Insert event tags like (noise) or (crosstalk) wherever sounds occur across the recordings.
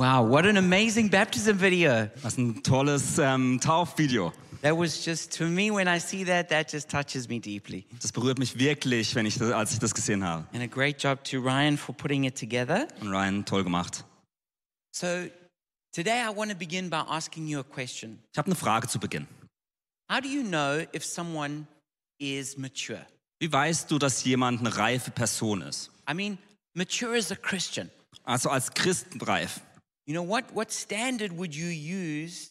Wow, what an amazing baptism video. Was ein tolles ähm, Taufvideo. That was just, to me, when I see that, that just touches me deeply. Das berührt mich wirklich, wenn ich das, als ich das gesehen habe. And a great job to Ryan for putting it together. Und Ryan, toll gemacht. So, today I want to begin by asking you a question. Ich habe eine Frage zu Beginn. How do you know if someone is mature? Wie weißt du, dass jemand eine reife Person ist? I mean, mature as a Christian. Also als Christen reif. You know, what, what standard would you use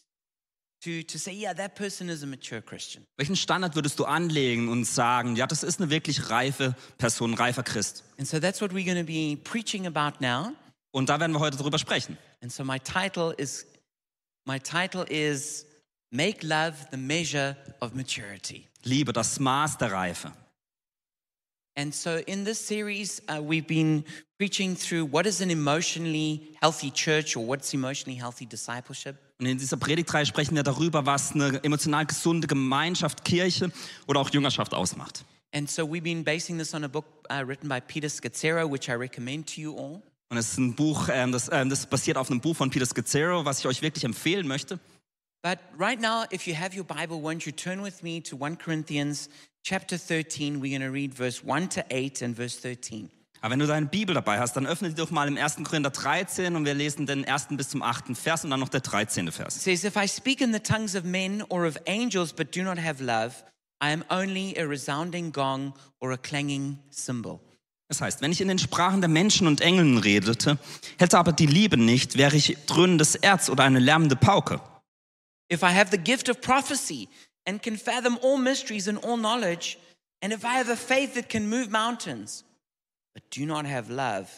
to, to say, yeah, that person is a mature Christian? Welchen Standard würdest du anlegen und sagen, ja, das ist eine wirklich reife Person, ein reifer Christ? And so that's what we're going to be preaching about now. Und da werden wir heute drüber sprechen. And so my title is my title is Make Love the Measure of Maturity. Liebe, das Maß der Reife. And so in this series, uh, we've been preaching through what is an emotionally healthy church or what's emotionally healthy discipleship. Und in dieser Predigtreihe sprechen wir darüber, was eine emotional gesunde Gemeinschaft, Kirche oder auch Jüngerschaft ausmacht. And so we've been basing this on a book uh, written by Peter Scazzero, which I recommend to you all. Und es ist ein Buch, ähm, das, ähm, das basiert auf einem Buch von Peter Scazzaro, was ich euch wirklich empfehlen möchte. But right now, if you have your Bible, won't you turn with me to 1 Corinthians chapter 13? We're going to read verse 1 to 8 and verse 13. Aber wenn du deine Bibel dabei hast, dann öffne die doch mal im 1. Korinther 13 und wir lesen den ersten bis zum achten Vers und dann noch der 13. It Vers. says, If I speak in the tongues of men or of angels but do not have love, I am only a resounding gong or a clanging cymbal. Das heißt, wenn ich in den Sprachen der Menschen und Engeln redete, hätte aber die Liebe nicht, wäre ich dröhnendes Erz oder eine lärmende Pauke. If I have the gift of prophecy and can fathom all mysteries and all knowledge, and if I have a faith that can move mountains, but do not have love,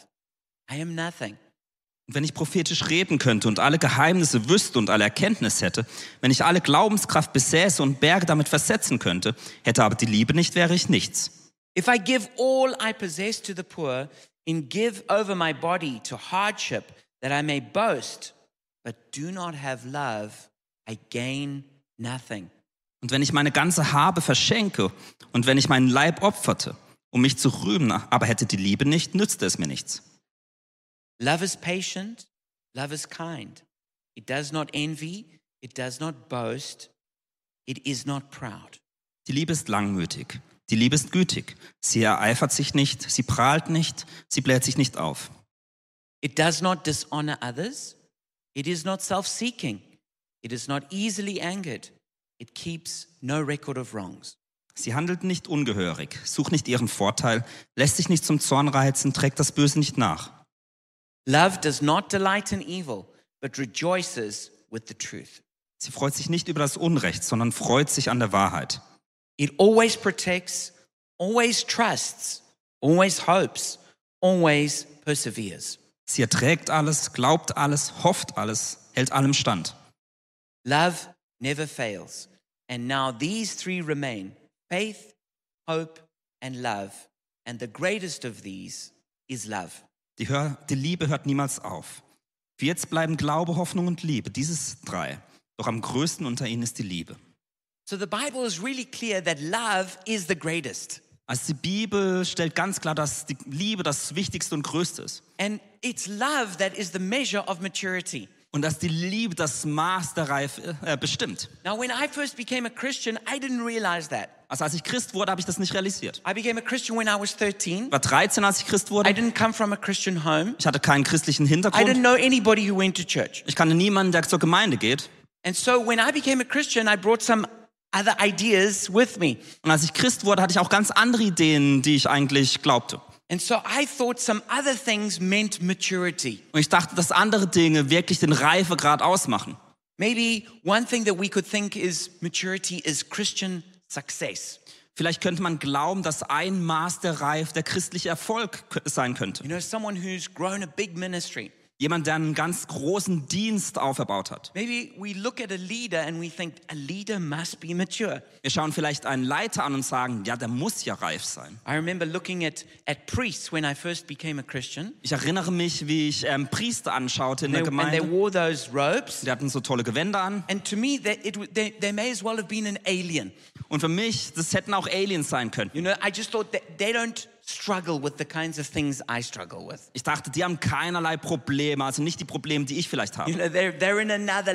I am nothing. Wenn ich prophetisch reden könnte und alle Geheimnisse wüsste und alle Erkenntnis hätte, wenn ich alle Glaubenskraft besäße und Berge damit versetzen könnte, hätte aber die Liebe nicht, wäre ich nichts. If I give all I possess to the poor and give over my body to hardship that I may boast, but do not have love, I gain nothing. Und wenn ich meine ganze Habe verschenke und wenn ich meinen Leib opferte, um mich zu rühmen, aber hätte die Liebe nicht, nützte es mir nichts. Love is patient, love is kind. It does not envy, it does not boast, it is not proud. Die Liebe ist langmütig, die Liebe ist gütig, sie ereifert sich nicht, sie prahlt nicht, sie bläht sich nicht auf. It does not dishonor others, it is not self seeking, it is not easily angered, it keeps no record of wrongs. Sie handelt nicht ungehörig, sucht nicht ihren Vorteil, lässt sich nicht zum Zorn reizen, trägt das Böse nicht nach. Love does not delight in evil, but rejoices with the truth. Sie freut sich nicht über das Unrecht, sondern freut sich an der Wahrheit. It always protects, always trusts, always hopes, always perseveres. Sie erträgt alles, glaubt alles, hofft alles, hält allem stand. Love never fails. And now these three remain faith, hope, and love. And the greatest of these is love. Die, Hör die Liebe hört niemals auf. Für jetzt bleiben Glaube, Hoffnung und Liebe, dieses drei. Doch am größten unter ihnen ist die Liebe. So the Bible is really clear that love is the greatest. Also die Bibel stellt ganz klar, dass die Liebe das Wichtigste und Größte ist. And it's love that is the measure of maturity. Und dass die Liebe das Maß der Reife äh, bestimmt. Now, when I first became a Christian, I didn't realize that. Also als ich Christ wurde, habe ich das nicht realisiert. I became a Christian when I was 13. Ich war 13, als ich Christ I wurde. didn't come from a Christian home. Ich hatte keinen christlichen I didn't Hintergrund. know anybody who went to church. Ich kannte niemanden, der zur Gemeinde geht. And so when I became a Christian, I brought some other ideas with me. Und als ich Christ wurde, hatte ich auch ganz andere Ideen, die ich eigentlich glaubte. And so I thought some other things meant maturity. Und ich dachte, dass andere Dinge wirklich den Reifegrad ausmachen. Maybe one thing that we could think is maturity is Christian success. Vielleicht könnte man glauben, dass ein Maß der Reife der christliche Erfolg sein könnte. You know, someone who's grown a big ministry. Jemand, der einen ganz großen Dienst aufgebaut hat. Maybe we look at a leader and we think a leader must be mature. Wir schauen vielleicht einen Leiter an und sagen, ja, der muss ja reif sein. I remember looking at, at priests when I first became a Christian. Ich erinnere mich, wie ich ähm, Priester anschaute in They, der and they Gemeinde. wore those robes. Die hatten so tolle Gewänder an. And to me, they, it, they, they may as well have been an alien. Und für mich, das hätten auch Aliens sein können. You know, I just thought that they don't struggle with the kinds of things I struggle with. Ich dachte, die haben keinerlei Probleme, also nicht die Probleme, die ich vielleicht You habe. know, they're, they're in another,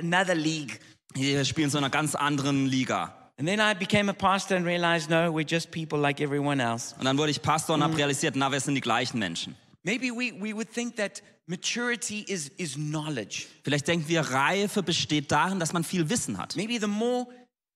another league. Die spielen in so einer ganz anderen Liga. And then I became a pastor and realized, no, we're just people like everyone else. Und dann wurde ich Pastor und habe realisiert, na, wir sind die gleichen Menschen. Maybe we, we would think that maturity is, is knowledge. Vielleicht denken wir, Reife besteht darin, dass man viel Wissen hat. Maybe the more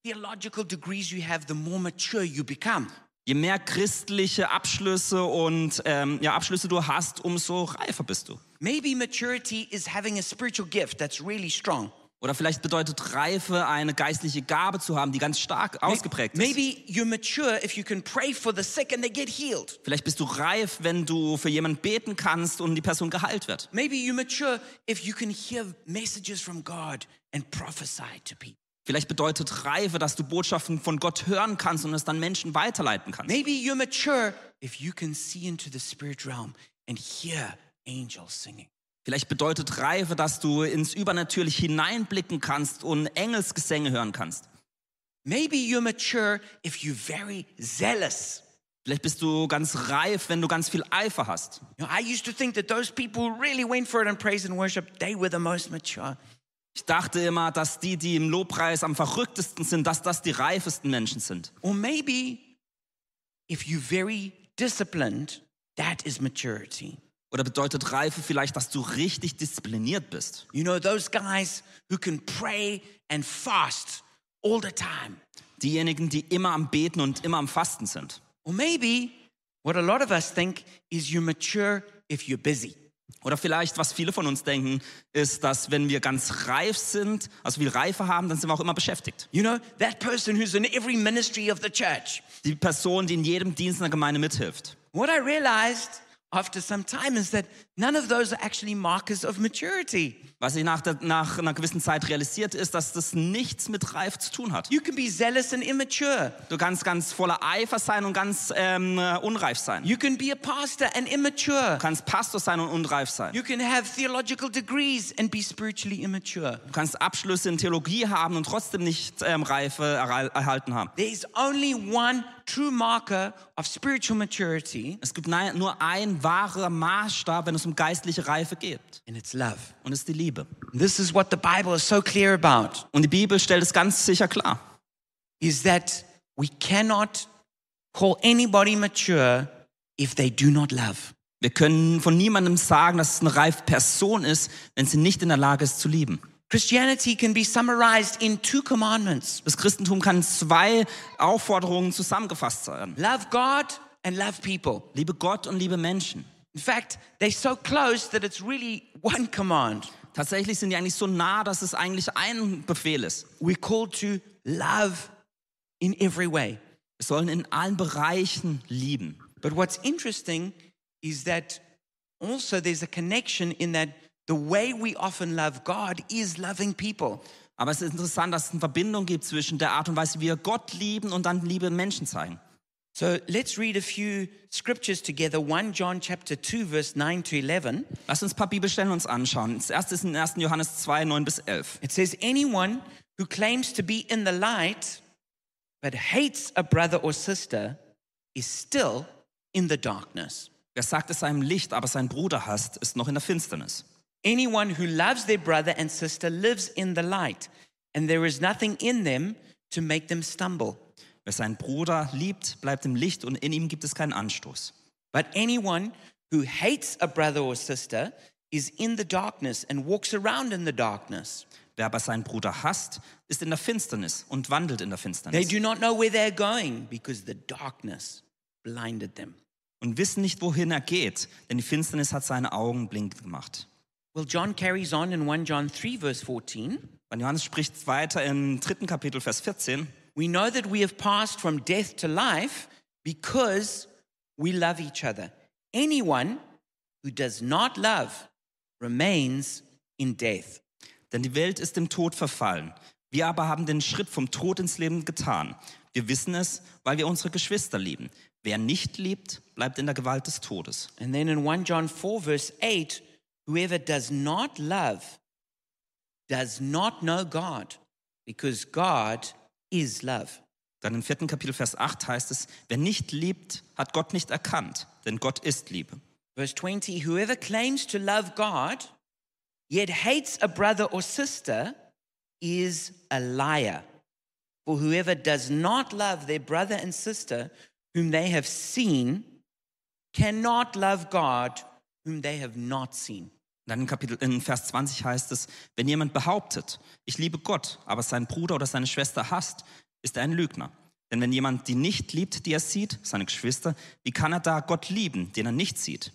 theological degrees you have, the more mature you become. Je mehr christliche Abschlüsse und ähm, ja, Abschlüsse du hast, umso reifer bist du. Maybe maturity is having a spiritual gift that's really strong. Oder vielleicht bedeutet Reife, eine geistliche Gabe zu haben, die ganz stark ausgeprägt ist. Maybe you're mature if you can pray for the sick and they get healed. Vielleicht bist du reif, wenn du für jemanden beten kannst und die Person geheilt wird. Maybe you're mature if you can hear messages from God and prophesy to people. Vielleicht bedeutet Reife, dass du Botschaften von Gott hören kannst und es dann Menschen weiterleiten kannst. Maybe you're mature if you can see into the spirit realm and hear angels singing. Vielleicht bedeutet Reife, dass du ins Übernatürlich hineinblicken kannst und Engelsgesänge hören kannst. Maybe you're mature if you're very zealous. Vielleicht bist du ganz reif, wenn du ganz viel Eifer hast. You know, I used to think that those people who really went for it in praise and worship, they were the most mature. Ich dachte immer, dass die, die im Lobpreis am verrücktesten sind, dass das die reifesten Menschen sind. Or maybe if you're very disciplined, that is maturity. Oder bedeutet Reife vielleicht, dass du richtig diszipliniert bist? You know, those guys who can pray and fast all the time. Diejenigen, die immer am Beten und immer am Fasten sind. Or maybe what a lot of us think is you're mature if you're busy. Oder vielleicht, was viele von uns denken, ist, dass wenn wir ganz reif sind, also viel Reife haben, dann sind wir auch immer beschäftigt. You know, that person who's in every ministry of the church. Die Person, die in jedem Dienst in der Gemeinde mithilft. What I realized after some time is that none of those are actually markers of maturity. Was ich nach, der, nach einer gewissen Zeit realisiert ist, dass das nichts mit Reif zu tun hat. You can be zealous and immature. Du kannst ganz voller Eifer sein und ganz ähm, äh, unreif sein. You can be a pastor and immature. Du kannst Pastor sein und unreif sein. You can have theological degrees and be spiritually immature. Du kannst Abschlüsse in Theologie haben und trotzdem nicht ähm, Reife erhal- erhalten haben. There's only one true marker of spiritual maturity, Es gibt nur ein wahrer Maßstab, wenn es um geistliche Reife geht. and it's love. Und es ist die Liebe. This is what the Bible is so clear about Und die Bibel stellt es ganz sicher klar. is that we cannot call anybody mature if they do not love. Wir können von niemandem sagen, dass es eine reife Person ist, wenn sie nicht in der Lage ist zu lieben. Christianity can be summarized in two commandments. Das Christentum kann in zwei Aufforderungen zusammengefasst sein. Love God and love people. Liebe Gott und liebe Menschen. In fact, they're so close that it's really one command. Tatsächlich sind die eigentlich so nah, dass es eigentlich ein Befehl ist. We're called to love in every way. Wir sollen in allen Bereichen lieben. But what's interesting is that also there's a connection in that the way we often love God is loving people. Aber es ist interessant, dass es eine Verbindung gibt zwischen der Art und Weise, wie wir Gott lieben und dann Liebe Menschen zeigen. So let's read a few scriptures together. 1 John chapter 2 verse 9 to 11. Lass uns ein paar Bibelstellen uns anschauen. Das erste ist in 1. Johannes 2, 9 bis 11. It says anyone who claims to be in the light but hates a brother or sister is still in the darkness. Wer sagt, es sei im Licht, aber seinen Bruder hasst, ist noch in der Finsternis. Anyone who loves their brother and sister lives in the light, and there is nothing in them to make them stumble. Wer seinen Bruder liebt, bleibt im Licht und in ihm gibt es keinen Anstoß. But anyone who hates a brother or sister is in the darkness and walks around in the darkness. Wer aber seinen Bruder hasst, ist in der Finsternis und wandelt in der They Finsternis do not know where they're going because the darkness blinded them. und wissen nicht, wohin er geht, denn die Finsternis hat seine Augen blind gemacht. Well, John carries on in 1 John 3, verse 14. Weil Johannes spricht weiter im dritten Kapitel, Vers 14. We know that we have passed from death to life because we love each other. Anyone who does not love remains in death. Denn die Welt ist dem Tod verfallen. Wir aber haben den Schritt vom Tod ins Leben getan. Wir wissen es, weil wir unsere Geschwister lieben. Wer nicht liebt, bleibt in der Gewalt des Todes. And then in 1 John 4, verse 8, whoever does not love does not know God because God is love. Dann im vierten Kapitel, Vers 8 heißt es, wer nicht liebt, hat Gott nicht erkannt, denn Gott ist Liebe. Verse 20 Whoever claims to love God, yet hates a brother or sister, is a liar. For whoever does not love their brother and sister whom they have seen cannot love God whom they have not seen. Dann in, Kapitel, in Vers 20 heißt es, wenn jemand behauptet, ich liebe Gott, aber seinen Bruder oder seine Schwester hasst, ist er ein Lügner. Denn wenn jemand die nicht liebt, die er sieht, seine Geschwister, wie kann er da Gott lieben, den er nicht sieht?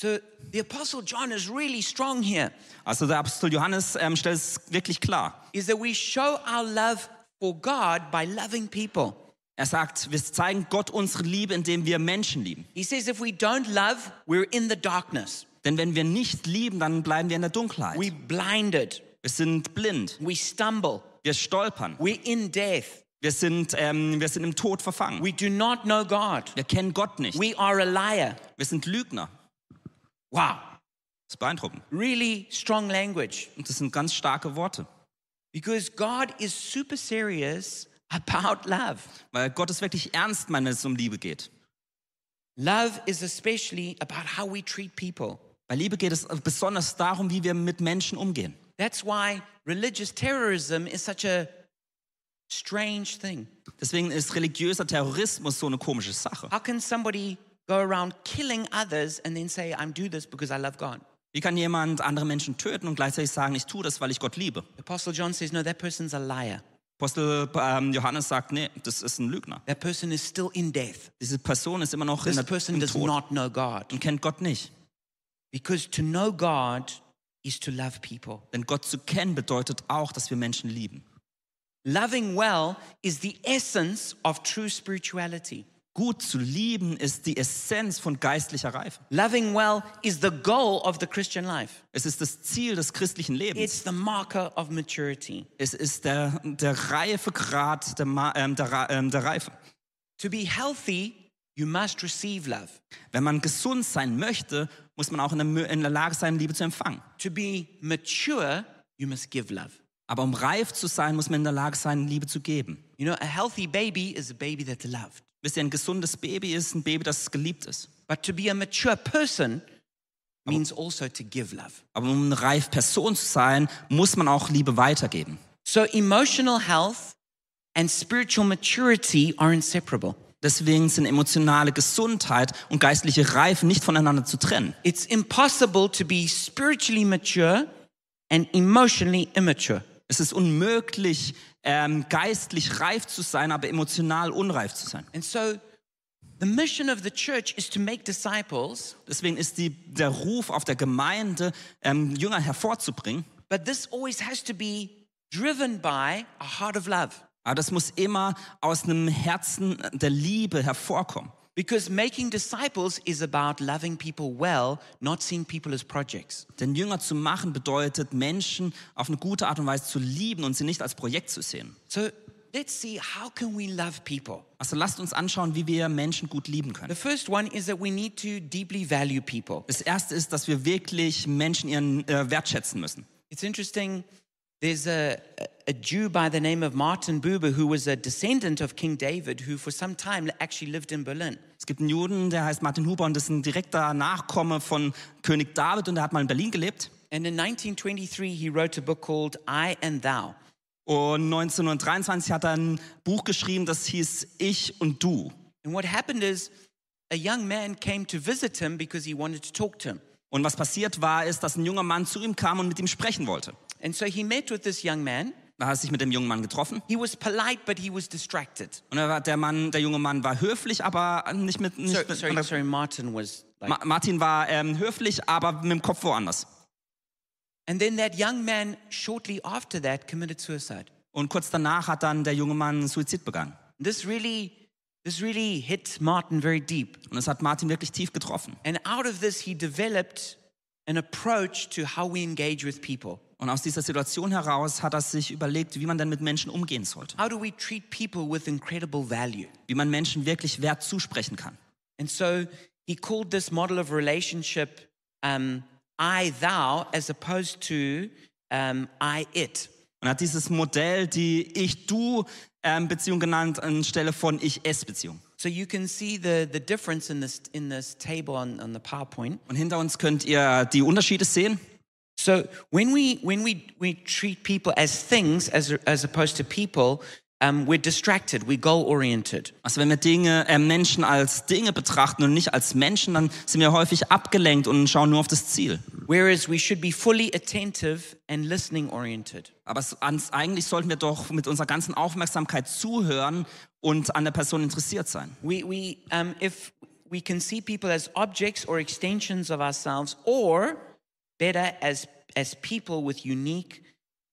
So the Apostle John is really strong here. Also der Apostel Johannes ähm, stellt es wirklich klar. Is that we show our love for God by loving people. Er sagt, wir zeigen Gott unsere Liebe, indem wir Menschen lieben. He says if we don't love, we're in the darkness. Denn wenn wir nicht lieben, dann bleiben wir in der Dunkelheit. We're blinded. Wir sind blind, We stumble. wir stolpern, We're in death. wir sind, ähm, wir sind im Tod verfangen. We do not know God. Wir kennen Gott nicht. We are a liar. Wir sind Lügner. Wow. Das ist beeindruckend. Really strong language. Und das sind ganz starke Worte. Because God is super serious about love. Weil Gott es wirklich ernst wenn es um Liebe geht. Love is especially about how we treat people. Bei Liebe geht es besonders darum, wie wir mit Menschen umgehen. That's why religious terrorism is such a strange thing. Deswegen ist religiöser Terrorismus so eine komische Sache. How can somebody go around killing others and then say, I'm do this because I love God? Wie kann jemand andere Menschen töten und gleichzeitig sagen, ich tue das, weil ich Gott liebe? Apostle John says, no, that person's a liar. Apostel ähm, Johannes sagt, nee, das ist ein Lügner. That person is still in death. Diese Person ist immer noch in This der, person im does Tod not know God. und kennt Gott nicht. Because to know God is to love people. Denn Gott zu kennen bedeutet auch, dass wir Menschen lieben. Loving well is the essence of true spirituality. Gut zu lieben ist die Essenz von geistlicher Reife. Loving well is the goal of the Christian life. Es ist das Ziel des christlichen Lebens. It's the marker of maturity. Es ist der, der Reifegrad der, ähm, der, ähm, der Reife. To be healthy, you must receive love. Wenn man gesund sein möchte, muss man auch in der, Mö- in der Lage sein, Liebe zu empfangen. To be mature, you must give love. Aber um reif zu sein, muss man in der Lage sein, Liebe zu geben. You know, a healthy baby is a baby that's loved. Wisst ihr, ein gesundes Baby ist ein Baby, das geliebt ist. But to be a mature person means also to give love. Aber um eine reife Person zu sein, muss man auch Liebe weitergeben. So emotional health and spiritual maturity are inseparable. Deswegen sind emotionale Gesundheit und geistliche Reife nicht voneinander zu trennen. It's impossible to be spiritually mature and emotionally immature. Es ist unmöglich, ähm, geistlich reif zu sein, aber emotional unreif zu sein. And so the mission of the church is to make disciples, Deswegen ist die, der Ruf auf der Gemeinde, ähm, Jünger hervorzubringen. but this always has to be driven by a heart of love. Aber das muss immer aus einem Herzen der Liebe hervorkommen. Because making disciples is about loving people well, not seeing people as projects. Denn Jünger zu machen bedeutet, Menschen auf eine gute Art und Weise zu lieben und sie nicht als Projekt zu sehen. So let's see how can we love people? Also lasst uns anschauen, wie wir Menschen gut lieben können. The first one is that we need to deeply value people. Das erste ist, dass wir wirklich Menschen ihren äh, wertschätzen müssen. It's interesting. There's a, a Jew by the name of Martin Buber who was a descendant of King David who for some time actually lived in Berlin. Es gibt einen Juden, der heißt Martin Huber und ist ein direkter Nachkomme von König David und der hat mal in Berlin gelebt. And in 1923, he wrote a book called I and Thou. Und 1923 hat er ein Buch geschrieben, das hieß Ich und Du. And what happened is a young man came to visit him because he wanted to talk to him. Und was passiert war, ist, dass ein junger Mann zu ihm kam und mit ihm sprechen wollte. And so he met with this young man. Da hat er sich mit dem jungen Mann getroffen. He was polite, but he was distracted. Und er war, der, Mann, der junge Mann war höflich, aber nicht mit. Nicht So, mit sorry, sorry, Martin was like. Ma Martin war ähm, höflich, aber mit dem Kopf woanders. And then that young man, shortly after that, committed suicide. Und kurz danach hat dann der junge Mann Suizid begangen. This really, this really hit Martin very deep. Und es hat Martin wirklich tief getroffen. And out of this, he developed an approach to how we engage with people. Und aus dieser Situation heraus hat er sich überlegt, wie man denn mit Menschen umgehen sollte. How do we treat people with incredible value? Wie man Menschen wirklich Wert zusprechen kann. And so he called this model of relationship um, I thou as opposed to um, I it. Und er hat dieses Modell, die Ich-Du ähm, Beziehung genannt anstelle von Ich-Es-Beziehung. So you can see the, the difference in this, in this table on, on the PowerPoint. Und hinter uns könnt ihr die Unterschiede sehen. So when we, when we, we treat people as things as, as opposed to people, um, we're distracted, we're goal oriented. Also wenn wir Dinge, äh, Menschen als Dinge betrachten und nicht als Menschen, dann sind wir häufig abgelenkt und schauen nur auf das Ziel. Whereas we should be fully attentive and listening oriented. Aber es, eigentlich sollten wir doch mit unserer ganzen Aufmerksamkeit zuhören und an der Person interessiert sein. We, we, um, if we can see people as objects or extensions of ourselves, or better, as, as people with unique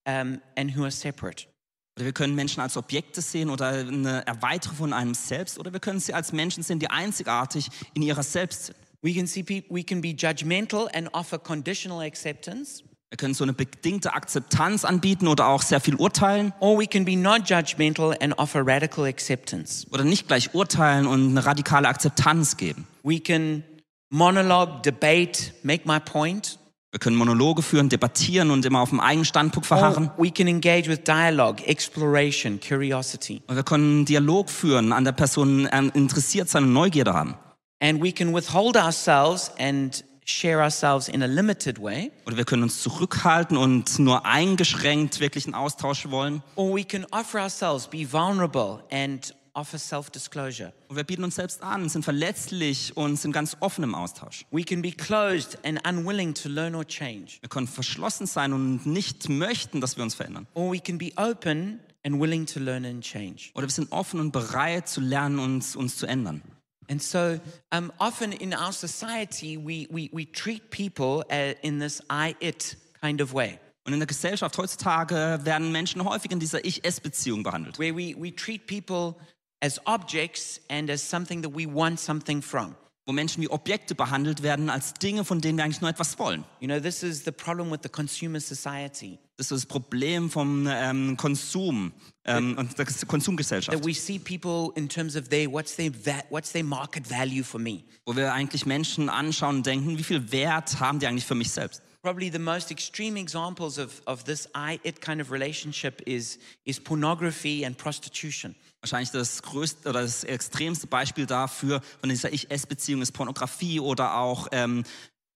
um, and who are separate. Oder wir können Menschen als Objekte sehen oder eine Erweiterung von einem selbst, oder wir können sie als Menschen sehen, die einzigartig in ihrer selbst sind. We can see people, we can be judgmental and offer conditional acceptance, Wir können so eine bedingte Akzeptanz anbieten oder auch sehr viel urteilen or we can be not judgmental and offer radical acceptance. oder nicht gleich urteilen und eine radikale Akzeptanz geben. We can monologue, debate, make my point, Wir können Monologe führen, debattieren und immer auf dem eigenen Standpunkt verharren. or we can engage with dialogue, exploration, curiosity. Und wir können Dialog führen, an der Person ähm, interessiert sein und Neugierde haben. And we can withhold ourselves and share ourselves in a limited way, Oder wir können uns zurückhalten und nur eingeschränkt wirklich einen Austausch wollen. or we can offer ourselves, be vulnerable, and offer self disclosure. Und wir bieten uns selbst an, sind verletzlich und sind ganz offen im Austausch. We can be closed and unwilling to learn or change, Wir können verschlossen sein und nicht möchten, dass wir uns verändern. or we can be open and willing to learn and change. Oder wir sind offen und bereit zu lernen und uns zu ändern. And so, um, often in our society, we, we, we treat people uh, in this I it kind of way, Und in der Gesellschaft heutzutage werden Menschen häufig in dieser Ich-Es-Beziehung behandelt. where we, we treat people as objects and as something that we want something from. Wo Menschen wie Objekte behandelt werden als Dinge, von denen wir eigentlich nur etwas wollen. You know, this is the problem with the consumer society. Das ist das Problem vom ähm, Konsum ähm, und der Konsumgesellschaft. that we see people in terms of their what's their what's their market value for me. Wo wir eigentlich Menschen anschauen und denken, wie viel Wert haben die eigentlich für mich selbst? Probably the most extreme examples of, of this I it kind of relationship is is pornography and prostitution. Wahrscheinlich das größte oder das extremste Beispiel dafür von dieser Ich-Es-Beziehung ist Pornografie oder auch ähm,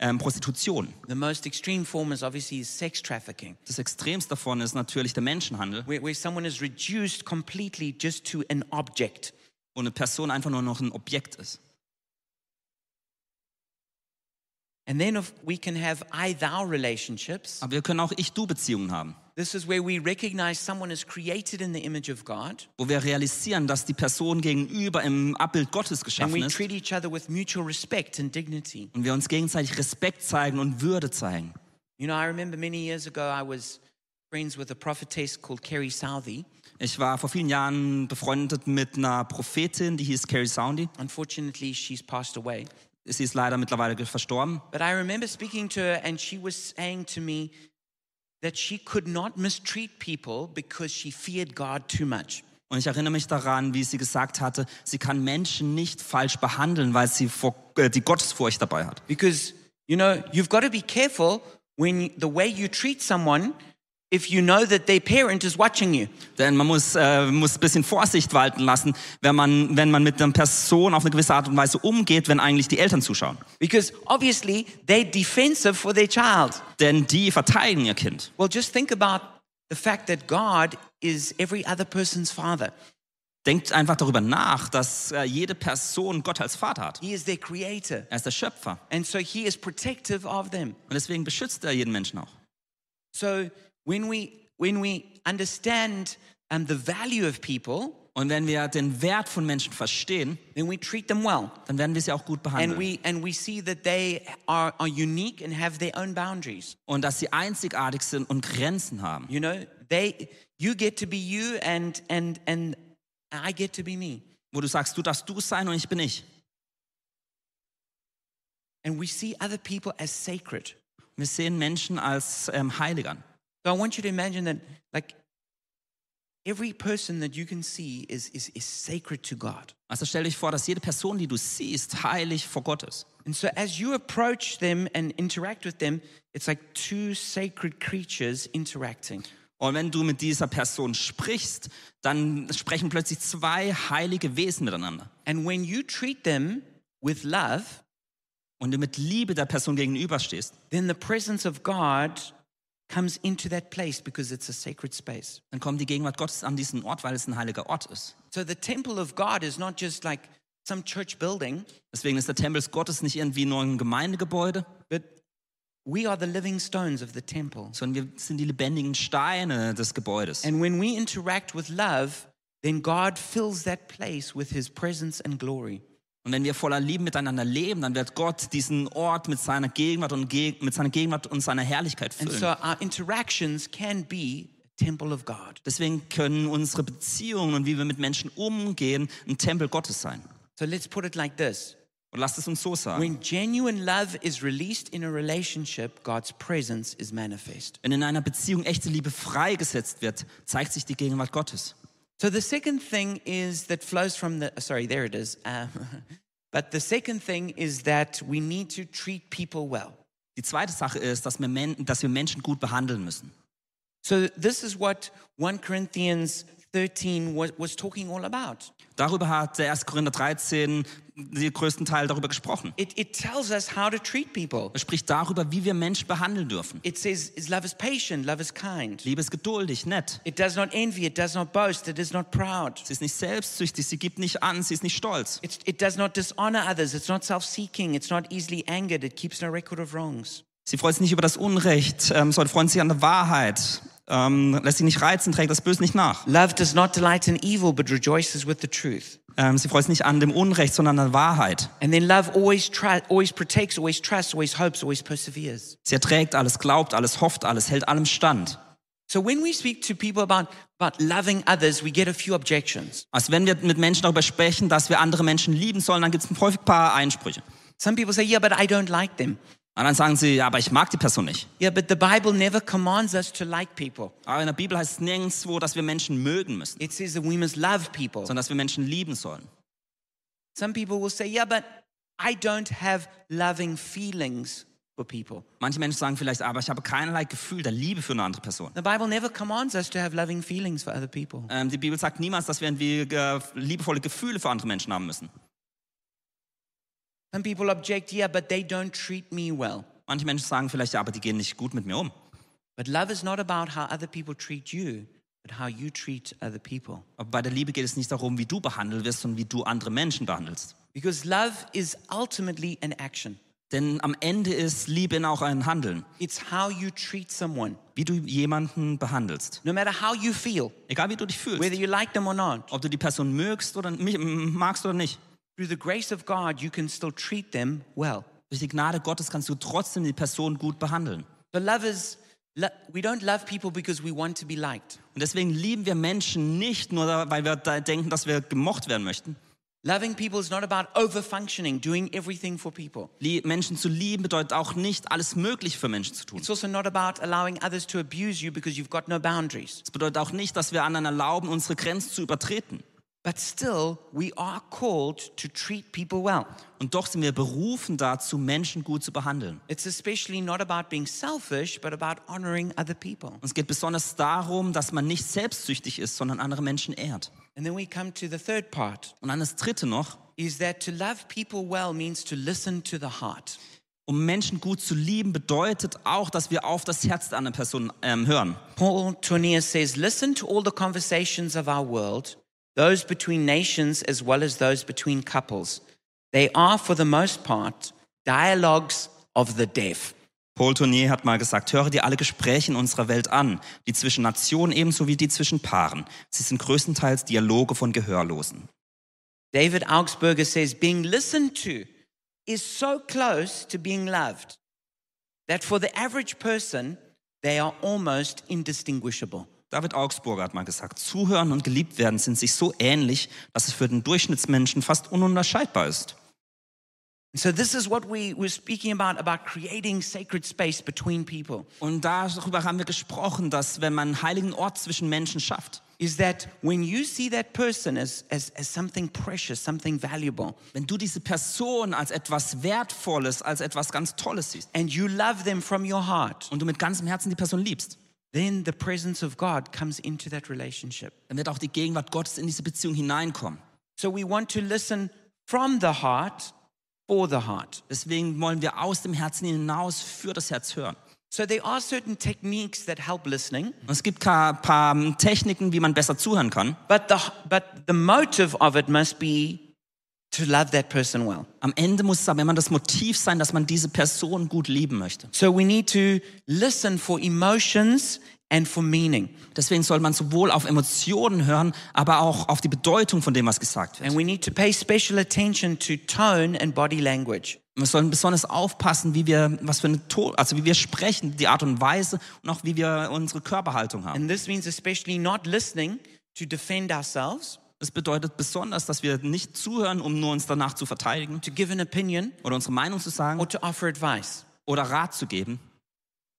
ähm, Prostitution. The most extreme form is obviously sex trafficking, Das extremste davon ist natürlich der Menschenhandel, where, where someone is reduced completely just to an object. wo eine Person einfach nur noch ein Objekt ist. And then if we can have I thou relationships. Aber wir können auch Ich-Du-Beziehungen haben, This is where we recognize someone is created in the image of God wo wir realisieren, dass die Person gegenüber im Abbild Gottes and geschaffen we ist treat each other with mutual respect and dignity. und wir uns gegenseitig Respekt zeigen und Würde zeigen. You know, I remember many years ago I was friends with a prophetess called Carrie Southey. Ich war vor vielen Jahren befreundet mit einer Prophetin, die hieß Carrie Soundy. Unfortunately, she's passed away. Sie ist leider mittlerweile verstorben. But I remember speaking to her, and she was saying to me that she could not mistreat people because she feared God too much. Und ich erinnere mich daran, wie sie gesagt hatte, sie kann Menschen nicht falsch behandeln, weil sie vor, äh, die Gottesfurcht dabei hat. Because, you know, you've got to be careful when the way you treat someone if you know that their parent is watching you. Denn man muss, äh, muss ein bisschen Vorsicht walten lassen, wenn man, wenn man mit einer Person auf eine gewisse Art und Weise umgeht, wenn eigentlich die Eltern zuschauen. Because obviously they're defensive for their child. Denn die verteidigen ihr Kind. Well, just think about the fact that God is every other person's father. Denkt einfach darüber nach, dass äh, jede Person Gott als Vater hat. He is their creator. Er ist der Schöpfer. And so he is protective of them. Und deswegen beschützt er jeden Menschen auch. So when we when we understand um, the value of people, Und wenn wir den Wert von Menschen verstehen, then we treat them well. dann werden wir sie auch gut And behandeln. we and we see that they are, are unique and have their own boundaries. Und dass sie einzigartig sind und Grenzen haben. You know, they you get to be you and and and I get to be me. Wo du sagst, du darfst du sein und ich bin ich. And we see other people as sacred. Wir sehen Menschen als ähm, heilig an. So I want you to imagine that like every person that you can see is is, is sacred to God. Also stell dich vor, dass jede Person, die du siehst, heilig vor Gott ist. And so as you approach them and interact with them, it's like two sacred creatures interacting. Und wenn du mit dieser Person sprichst, dann sprechen plötzlich zwei heilige Wesen miteinander. And when you treat them with love, Und du mit Liebe der Person gegenüberstehst, then the presence of God comes into that place because it's a sacred space. dann kommt die Gegenwart Gottes an diesen Ort, weil es ein heiliger Ort ist. So the temple of God is not just like some church building, Deswegen ist der Tempel Gottes nicht irgendwie nur ein Gemeindegebäude, but we are the living stones of the temple. sondern wir sind die lebendigen Steine des Gebäudes. And when we interact with love, then God fills that place with his presence and glory. Und wenn wir voller Liebe miteinander leben, dann wird Gott diesen Ort mit seiner Gegenwart und Ge mit seiner Gegenwart und seiner Herrlichkeit füllen. so our interactions can be a temple of God. Deswegen können unsere Beziehungen und wie wir mit Menschen umgehen ein Tempel Gottes sein. So let's put it like this. Und lasst es uns so sagen. When genuine love is released in a relationship, God's presence is manifest. Wenn in einer Beziehung echte Liebe freigesetzt wird, zeigt sich die Gegenwart Gottes. So the second thing is that flows from the sorry, there it is. Uh, (laughs) but the second thing is that we need to treat people well. Die zweite Sache ist, dass wir, Men dass wir Menschen gut behandeln müssen. So this is what 1 Corinthians 13 was, was talking all about. Darüber hat der 1. Korinther 13 den größten Teil darüber gesprochen. It, it tells us how to treat people. Er spricht darüber, wie wir Menschen behandeln dürfen. It says love is patient, love is kind. Liebe ist geduldig, nett. It does not envy, it does not boast, it is not proud. Sie ist nicht selbstsüchtig, sie gibt nicht an, sie ist nicht stolz. It's, it does not dishonor others, it's not self seeking, it's not easily angered, it keeps no record of wrongs. Sie freut sich nicht über das Unrecht, ähm, sondern freut sich an der Wahrheit, ähm, lässt sich nicht reizen, trägt das Böse nicht nach. Love does not delight in evil, but rejoices with the truth. Ähm, sie freut sich nicht an dem Unrecht, sondern an der Wahrheit. And then love always, try, always protects, always trusts, always hopes, always perseveres. Sie erträgt alles, glaubt alles, hofft alles, hält allem stand. So when we speak to people about, about loving others, we get a few objections. Also wenn wir mit Menschen darüber sprechen, dass wir andere Menschen lieben sollen, dann gibt es häufig ein paar Einsprüche. Some people say, yeah, but I don't like them. Und dann sagen sie, ja, aber ich mag die Person nicht. Yeah, but the Bible never commands us to like people. Aber in der Bibel heißt es nirgendwo, dass wir Menschen mögen müssen, It says that we must love people. sondern dass wir Menschen lieben sollen. Some people will say, yeah, but I don't have loving feelings for people. Manche Menschen sagen vielleicht, aber ich habe keinerlei Gefühl der Liebe für eine andere Person. The Bible never commands us to have loving feelings for other people. Ähm, die Bibel sagt niemals, dass wir irgendwie äh, liebevolle Gefühle für andere Menschen haben müssen. Some people object, yeah, but they don't treat me well. Manche Menschen sagen vielleicht, ja, aber die gehen nicht gut mit mir um. But love is not about how other people treat you, but how you treat other people. Aber bei der Liebe geht es nicht darum, wie du behandelt wirst, sondern wie du andere Menschen behandelst. Because love is ultimately an action. Denn am Ende ist Liebe auch ein Handeln, It's how you treat someone, wie du jemanden behandelst. no matter how you feel, Egal wie du dich whether fühlst, you like them or not. ob du die Person mögst oder magst oder nicht. Through the grace of God, you can still treat them well. Durch die Gnade Gottes kannst du trotzdem die Person gut behandeln. So love is, we don't love people because we want to be liked. Und deswegen lieben wir Menschen nicht nur, weil wir da denken, dass wir gemocht werden möchten. Loving people is not about overfunctioning, doing everything for people. Menschen zu lieben bedeutet auch nicht, alles Mögliche für Menschen zu tun. It's also not about allowing others to abuse you because you've got no boundaries. Es bedeutet auch nicht, dass wir anderen erlauben, unsere Grenzen zu übertreten. But still, we are called to treat people well. Und doch sind wir berufen dazu, Menschen gut zu behandeln. It's especially not about being selfish, but about honoring other people. Und es geht besonders darum, dass man nicht selbstsüchtig ist, sondern andere Menschen ehrt. And then we come to the third part Und dann das Dritte noch, is that to love people well means to listen to the heart. um Menschen gut zu lieben, bedeutet auch, dass wir auf das Herz der anderen Person ähm, hören. Paul Tournier says, Listen to all the conversations of our world, those between nations as well as those between couples. They are, for the most part, dialogues of the deaf. Paul Tournier hat mal gesagt, höre dir alle Gespräche in unserer Welt an, die zwischen Nationen ebenso wie die zwischen Paaren. Sie sind größtenteils Dialoge von Gehörlosen. David Augsburger says, Being listened to is so close to being loved that for the average person, they are almost indistinguishable. David Augsburger hat mal gesagt, zuhören und geliebt werden sind sich so ähnlich, dass es für den Durchschnittsmenschen fast ununterscheidbar ist. So, this is what we were speaking about about creating sacred space between people. Und darüber haben wir gesprochen, dass wenn man einen heiligen Ort zwischen Menschen schafft, Is that when you see that person as, as, as something precious, something valuable, wenn du diese Person als etwas Wertvolles, als etwas ganz Tolles siehst and you love them from your heart, und du mit ganzem Herzen die Person liebst, then the presence of God comes into that relationship. dann wird auch die Gegenwart Gottes in diese Beziehung hineinkommen. So we want to listen from the heart for the heart. Deswegen wollen wir aus dem Herzen hinaus für das Herz hören. So there are certain techniques that help listening, es gibt ein paar Techniken, wie man besser zuhören kann. but the, but the motive of it must be to love that person well. Am Ende muss es aber immer das Motiv sein, dass man diese Person gut lieben möchte. So we need to listen for emotions and for meaning. Deswegen soll man sowohl auf Emotionen hören, aber auch auf die Bedeutung von dem, was gesagt wird. And we need to pay special attention to tone and body language. Wir sollen besonders aufpassen, wie wir, was für eine to also wie wir sprechen, die Art und Weise und auch wie wir unsere Körperhaltung haben. And this means especially not listening to defend ourselves, Das bedeutet besonders, dass wir nicht zuhören, um nur uns danach zu verteidigen to give an opinion, oder unsere Meinung zu sagen or to offer advice. oder Rat zu geben.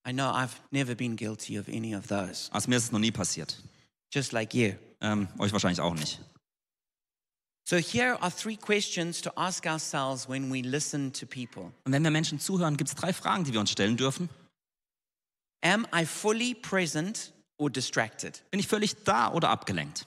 I know I've never been guilty of any of those, Also mir ist es noch nie passiert. just like you. Ähm, euch wahrscheinlich auch nicht. So here are three questions to ask ourselves when we listen to people. Und wenn wir Menschen zuhören, gibt es drei Fragen, die wir uns stellen dürfen. Am I fully present or distracted? Bin ich völlig da oder abgelenkt?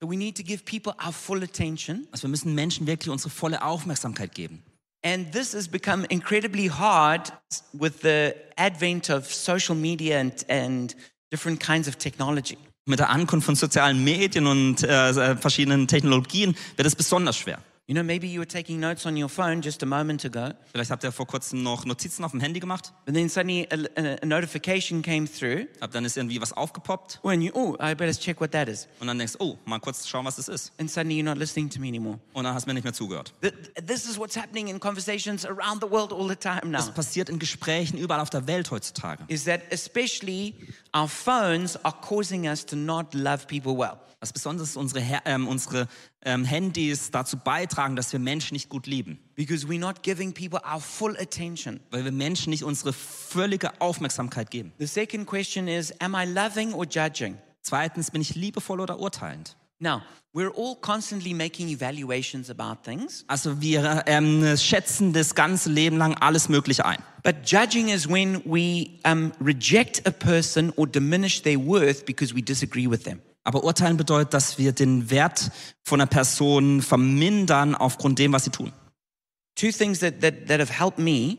So we need to give people our full attention. Also wir müssen Menschen wirklich unsere volle Aufmerksamkeit geben. And this has become incredibly hard with the advent of social media and, and different kinds of technology. Mit der Ankunft von sozialen Medien und äh, verschiedenen Technologien wird es besonders schwer. You know, maybe you were taking notes on your phone just a moment ago, Vielleicht habt ihr vor kurzem noch Notizen auf dem Handy gemacht, but then suddenly a, a, a notification came through. habt dann ist irgendwie was aufgepoppt When you, oh, I better check what that is. und dann denkst, oh, mal kurz schauen, was das ist. And suddenly you're not listening to me anymore. Und dann hast du mir nicht mehr zugehört. Th- This is what's happening in conversations around the world all the time Das now. passiert in Gesprächen überall auf der Welt heutzutage. Is that especially our phones are causing us to not love people well. Was besonders unsere, ähm, unsere ähm, Handys dazu beitragen, dass wir Menschen nicht gut lieben. Because we're not giving people our full attention. Weil wir Menschen nicht unsere völlige Aufmerksamkeit geben. The second question is Am I loving or judging? Zweitens, bin ich liebevoll oder urteilend? Now, we're all constantly making evaluations about things, Also wir ähm, schätzen das ganze Leben lang alles Mögliche ein. but judging is when we um, reject a person or diminish their worth because we disagree with them. Aber urteilen bedeutet, dass wir den Wert von einer Person vermindern aufgrund dem, was sie tun. Two things that, that, that have helped me,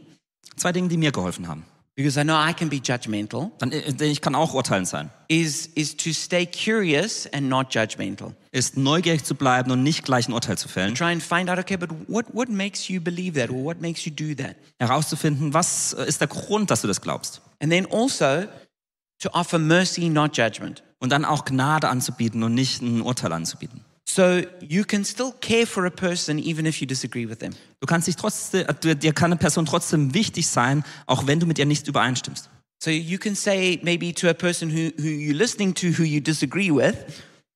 Zwei Dinge, die mir geholfen haben. because I know I can be judgmental, Dann, äh, ich kann auch urteilend sein. is, is to stay curious and not judgmental. Ist neugierig zu bleiben und nicht gleich ein Urteil zu fällen. Try and find out, okay, but what, what makes you believe that or what makes you do that? Herauszufinden, was äh, ist der Grund, dass du das glaubst. And then also to offer mercy, not judgment. Und dann auch Gnade anzubieten und nicht ein Urteil anzubieten. So you can still care for a person even if you disagree with them. Du kannst dich trotzdem, äh, dir kann eine Person trotzdem wichtig sein, auch wenn du mit ihr nicht übereinstimmst. So you can say maybe to a person who, who you're listening to who you disagree with,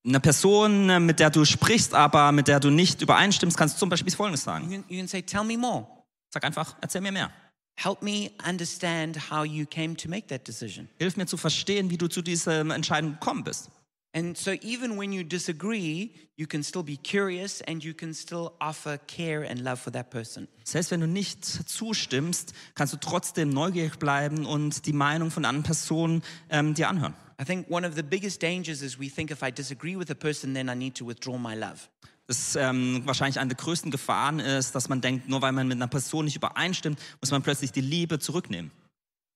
Eine Person, äh, mit der du sprichst, aber mit der du nicht übereinstimmst, kannst du zum Beispiel Folgendes you sagen. can, you can say, Tell me more. Sag einfach, erzähl mir mehr. Help me understand how you came to make that decision. Hilf mir zu verstehen, wie du zu dieser Entscheidung gekommen bist. And so even when you disagree, you can still be curious and you can still offer care and love for that person. Selbst wenn du nicht zustimmst, kannst du trotzdem neugierig bleiben und die Meinung von anderen Personen ähm, dir anhören. I think one of the biggest dangers is we think if I disagree with a person, then I need to withdraw my love. Das ähm, wahrscheinlich eine der größten Gefahren ist, dass man denkt, nur weil man mit einer Person nicht übereinstimmt, muss man plötzlich die Liebe zurücknehmen.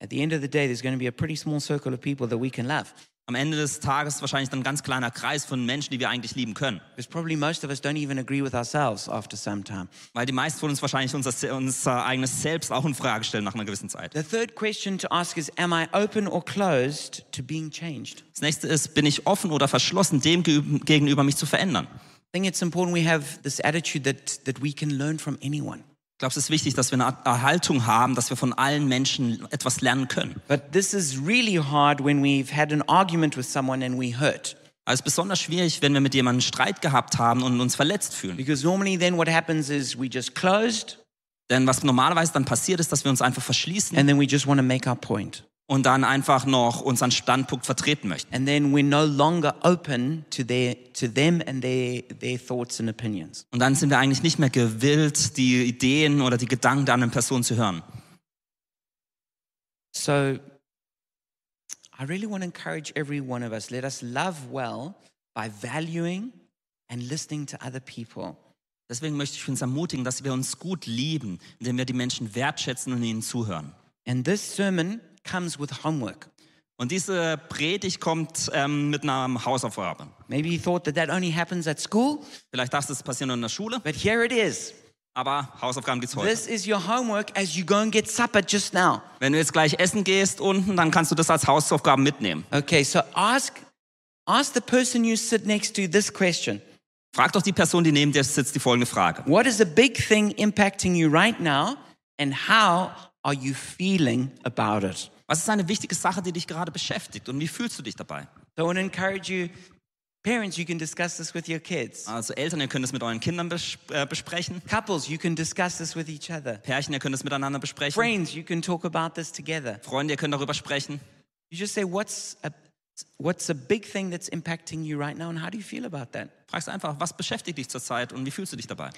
At the end of the day, there's going to be a pretty small circle of people that we can love. Am Ende des Tages wahrscheinlich dann ein ganz kleiner Kreis von Menschen, die wir eigentlich lieben können. Because probably most of us don't even agree with ourselves after some time. Weil die meisten von uns wahrscheinlich unser, unser eigenes Selbst auch in Frage stellen nach einer gewissen Zeit. The third question to ask is Am I open or closed to being changed? Das nächste ist, bin ich offen oder verschlossen, dem ge- gegenüber mich zu verändern? Think it's important we have this attitude that, that we can learn from anyone. Ich glaube, es ist wichtig, dass wir eine Erhaltung haben, dass wir von allen Menschen etwas lernen können. But this is really hard when we've had an argument with someone and we hurt. Aber es ist besonders schwierig, wenn wir mit jemandem Streit gehabt haben und uns verletzt fühlen. Because normally then what happens is we just closed Denn was normalerweise dann passiert ist, dass wir uns einfach verschließen and then we just want to make our point. Und dann einfach noch unseren Standpunkt vertreten möchten. And then we're no longer open to their to them and their their thoughts and opinions. Und dann sind wir eigentlich nicht mehr gewillt, die Ideen oder die Gedanken der anderen Person zu hören. So I really want to encourage every one of us. Let us love well by valuing and listening to other people. Deswegen möchte ich uns ermutigen, dass wir uns gut lieben, indem wir die Menschen wertschätzen und ihnen zuhören. And this sermon comes with homework. Und diese Predigt kommt ähm, mit einer Hausaufgabe. Maybe you thought that that only happens at school, Vielleicht du, es passiert nur in der Schule, but here it is. aber Hausaufgaben gibt's heute. This is your homework as you go and get supper just now. Wenn du jetzt gleich essen gehst unten, dann kannst du das als Hausaufgaben mitnehmen. Okay, so ask ask the person you sit next to this question. Frag doch die Person, die neben dir sitzt, die folgende Frage. What is a big thing impacting you right now and how are you feeling about it? Was ist eine wichtige Sache, die dich gerade beschäftigt und wie fühlst du dich dabei? So I want to encourage you parents you can discuss this with your kids. Also Eltern, ihr könnt es mit euren Kindern bes äh, besprechen. Couples you can discuss this with each other. Pärchen, ihr könnt es miteinander besprechen. Friends you can talk about this together. Freunde, ihr könnt darüber sprechen. You just say what's a what's a big thing that's impacting you right now and how do you feel about that? Fragst einfach, was beschäftigt dich zurzeit und wie fühlst du dich dabei?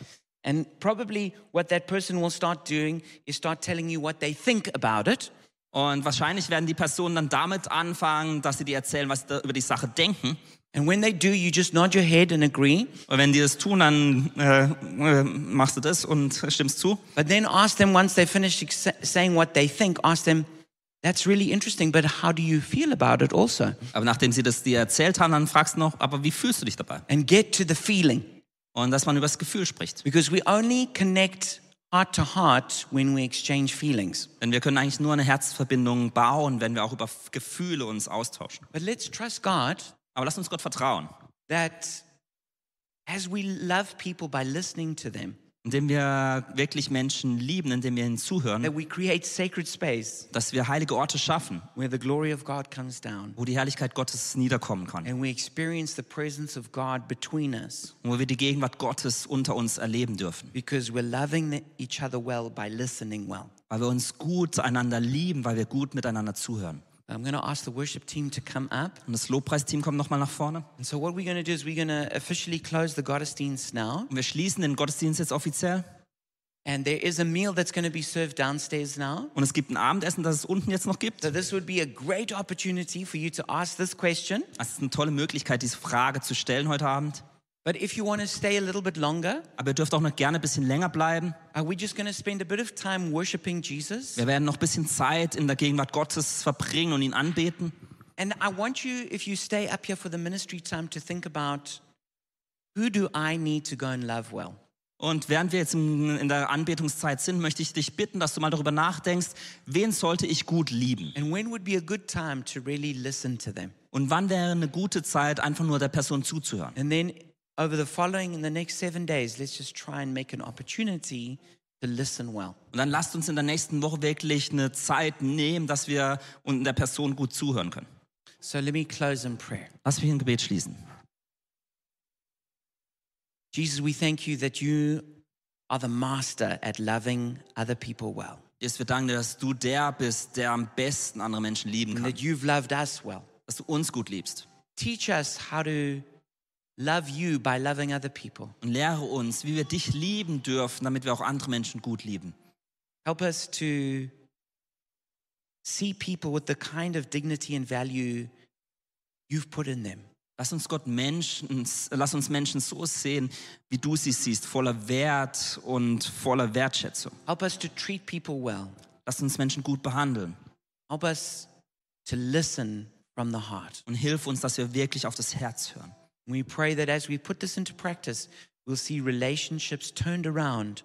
And probably what that person will start doing is start telling you what they think about it. Und wahrscheinlich werden die Personen dann damit anfangen, dass sie dir erzählen, was sie über die Sache denken. And when they do, you just nod your head and agree. Und wenn die das tun, dann äh, äh, machst du das und stimmst zu. But then ask them once they finish saying what they think, ask them, that's really interesting, but how do you feel about it also? Aber nachdem sie das dir erzählt haben, dann fragst du noch, aber wie fühlst du dich dabei? And get to the feeling. Und dass man über das Gefühl spricht. Because we only connect heart to heart when we exchange feelings. Denn wir können eigentlich nur eine Herzverbindung bauen, wenn wir auch über Gefühle uns austauschen. But let's trust God Aber lass uns Gott vertrauen, that as we love people by listening to them, indem wir wirklich Menschen lieben, indem wir ihnen zuhören, that we create sacred space dass wir heilige Orte schaffen, where the glory of God comes down wo die Herrlichkeit Gottes niederkommen kann. and we experience the presence of God between us Und wo wir die Gegenwart Gottes unter uns erleben dürfen. because we're loving the- each other well by listening well. Weil wir uns gut einander lieben, weil wir gut miteinander zuhören. I'm going to ask the worship team to come up. Und das Lobpreisteam kommt nochmal nach vorne. And so, what we're going to do is we're going to officially close the Gottesdienst now. Und wir schließen den Gottesdienst jetzt offiziell. And there is a meal that's going to be served downstairs now. Und es gibt ein Abendessen, das es unten jetzt noch gibt. So, this would be a great opportunity for you to ask this question. Das ist eine tolle Möglichkeit, diese Frage zu stellen heute Abend. But if you want to stay a little bit longer, Aber ihr dürft auch noch gerne ein bisschen länger bleiben. are we just going to spend a bit of time worshiping Jesus? Wir werden noch ein bisschen Zeit in der Gegenwart Gottes verbringen und ihn anbeten. And I want you, if you stay up here for the ministry time, to think about who do I need to go and love well? Und während wir jetzt in der Anbetungszeit sind, möchte ich dich bitten, dass du mal darüber nachdenkst, wen sollte ich gut lieben? And when would be a good time to really listen to them? Und wann wäre eine gute Zeit, einfach nur der Person zuzuhören? And then over the following, in the next seven days, let's just try and make an opportunity to listen well. Und dann lasst uns in der nächsten Woche wirklich eine Zeit nehmen, dass wir und der Person gut zuhören können. So let me close in prayer. Lass mich ein Gebet schließen. Jesus, we thank you that you are the master at loving other people well, Jesus, wir danken dir, dass du der bist, der am besten andere Menschen lieben and kann. that you've loved us well. Dass du uns gut liebst. Teach us how to love you by loving other people. Und lehre uns, wie wir dich lieben dürfen, damit wir auch andere Menschen gut lieben. Help us to see people with the kind of dignity and value you've put in them. Lass uns Gott Menschen, lass uns Menschen so sehen, wie du sie siehst, voller Wert und voller Wertschätzung. Help us to treat people well. Lass uns Menschen gut behandeln Help us to listen from the heart. und hilf uns, dass wir wirklich auf das Herz hören. We pray that as we put this into practice, we'll see relationships turned around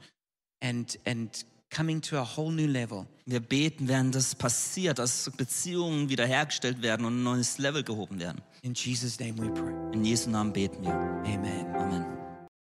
and, and coming to a whole new level. Wir beten, während das passiert, dass Beziehungen wiederhergestellt werden und ein neues Level gehoben werden. In Jesus' name we pray. In Jesu Namen beten wir. Amen. Amen.